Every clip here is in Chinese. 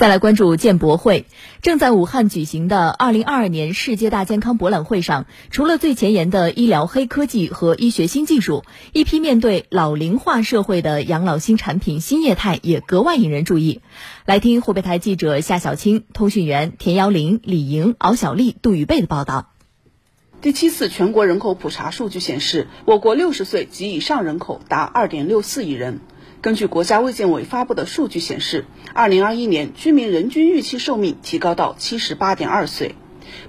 再来关注建博会，正在武汉举行的二零二二年世界大健康博览会上，除了最前沿的医疗黑科技和医学新技术，一批面对老龄化社会的养老新产品新业态也格外引人注意。来听湖北台记者夏小青、通讯员田瑶玲、李莹、敖小丽、杜宇贝的报道。第七次全国人口普查数据显示，我国六十岁及以上人口达二点六四亿人。根据国家卫健委发布的数据显示，二零二一年居民人均预期寿命提高到七十八点二岁，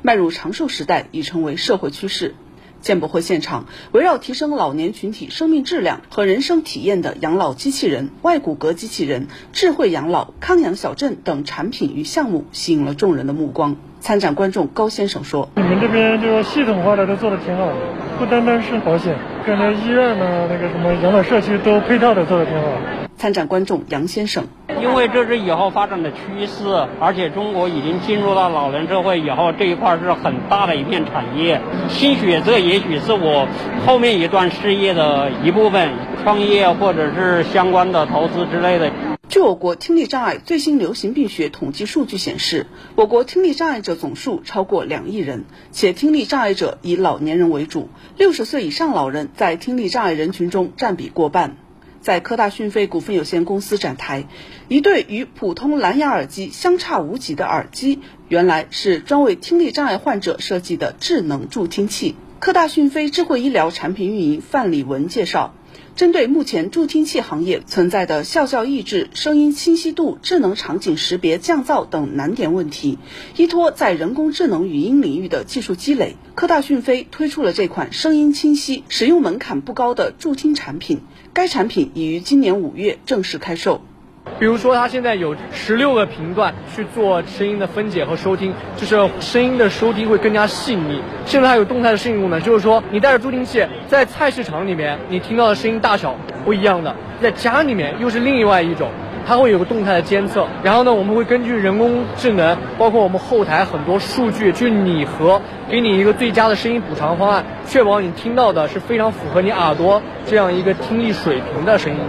迈入长寿时代已成为社会趋势。健博会现场，围绕提升老年群体生命质量和人生体验的养老机器人、外骨骼机器人、智慧养老、康养小镇等产品与项目，吸引了众人的目光。参展观众高先生说：“你们这边这个系统化的都做的挺好的，不单单是保险，感觉医院呢，那个什么养老社区都配套的做的挺好。”参展观众杨先生：“因为这是以后发展的趋势，而且中国已经进入到老人社会以后，这一块是很大的一片产业。兴许这也许是我后面一段事业的一部分，创业或者是相关的投资之类的。”据我国听力障碍最新流行病学统计数据显示，我国听力障碍者总数超过两亿人，且听力障碍者以老年人为主，六十岁以上老人在听力障碍人群中占比过半。在科大讯飞股份有限公司展台，一对与普通蓝牙耳机相差无几的耳机，原来是专为听力障碍患者设计的智能助听器。科大讯飞智慧医疗产品运营范礼文介绍。针对目前助听器行业存在的效效抑制、声音清晰度、智能场景识别降噪等难点问题，依托在人工智能语音领域的技术积累，科大讯飞推出了这款声音清晰、使用门槛不高的助听产品。该产品已于今年五月正式开售。比如说，它现在有十六个频段去做声音的分解和收听，就是声音的收听会更加细腻。现在还有动态的适应功能，就是说你带着助听器在菜市场里面，你听到的声音大小不一样的，在家里面又是另外一种，它会有个动态的监测。然后呢，我们会根据人工智能，包括我们后台很多数据去拟合，给你一个最佳的声音补偿方案，确保你听到的是非常符合你耳朵这样一个听力水平的声音。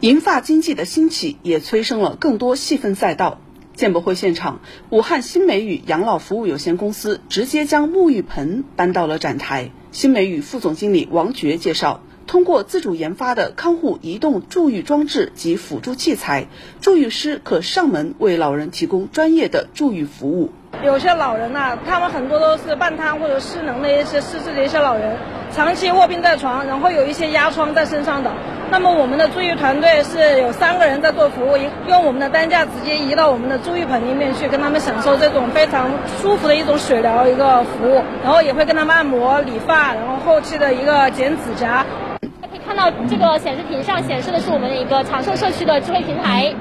银发经济的兴起也催生了更多细分赛道。建博会现场，武汉新美宇养老服务有限公司直接将沐浴盆搬到了展台。新美宇副总经理王珏介绍，通过自主研发的康护移动助浴装置及辅助器材，助浴师可上门为老人提供专业的助浴服务。有些老人呐，他们很多都是半瘫或者失能的一些失智的一些老人，长期卧病在床，然后有一些压疮在身上的。那么我们的助浴团队是有三个人在做服务，用我们的担架直接移到我们的助浴盆里面去，跟他们享受这种非常舒服的一种水疗一个服务，然后也会跟他们按摩、理发，然后后期的一个剪指甲。可以看到这个显示屏上显示的是我们的一个长寿社区的智慧平台。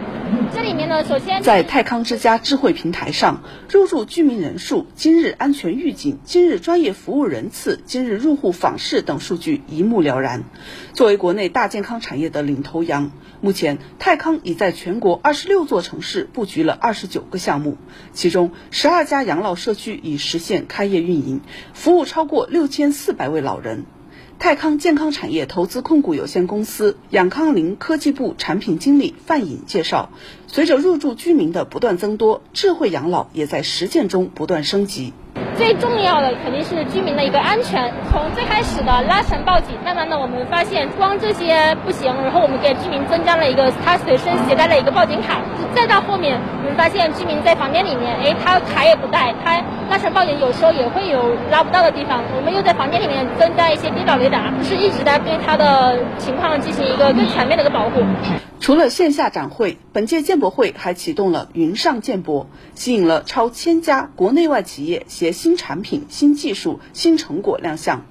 这里面呢，首先在泰康之家智慧平台上，入住居民人数、今日安全预警、今日专业服务人次、今日入户访视等数据一目了然。作为国内大健康产业的领头羊，目前泰康已在全国二十六座城市布局了二十九个项目，其中十二家养老社区已实现开业运营，服务超过六千四百位老人。泰康健康产业投资控股有限公司养康林科技部产品经理范颖介绍，随着入住居民的不断增多，智慧养老也在实践中不断升级。最重要的肯定是居民的一个安全。从最开始的拉绳报警，慢慢的我们发现光这些不行，然后我们给居民增加了一个他随身携带的一个报警卡。再到后面，我们发现居民在房间里面，哎，他卡也不带，他拉绳报警有时候也会有拉不到的地方。我们又在房间里面增加一些跌倒雷达，是一直在对他的情况进行一个更全面的一个保护。除了线下展会，本届建博会还启动了云上建博，吸引了超千家国内外企业携新产品、新技术、新成果亮相。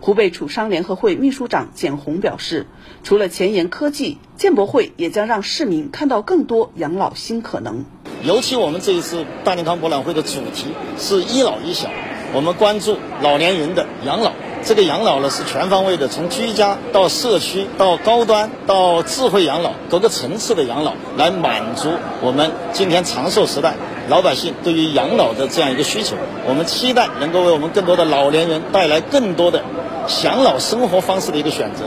湖北楚商联合会秘书长简红表示，除了前沿科技，建博会也将让市民看到更多养老新可能。尤其我们这一次大健康博览会的主题是“一老一小”，我们关注老年人的养老。这个养老呢是全方位的，从居家到社区到高端到智慧养老，各个层次的养老，来满足我们今天长寿时代老百姓对于养老的这样一个需求。我们期待能够为我们更多的老年人带来更多的享老生活方式的一个选择。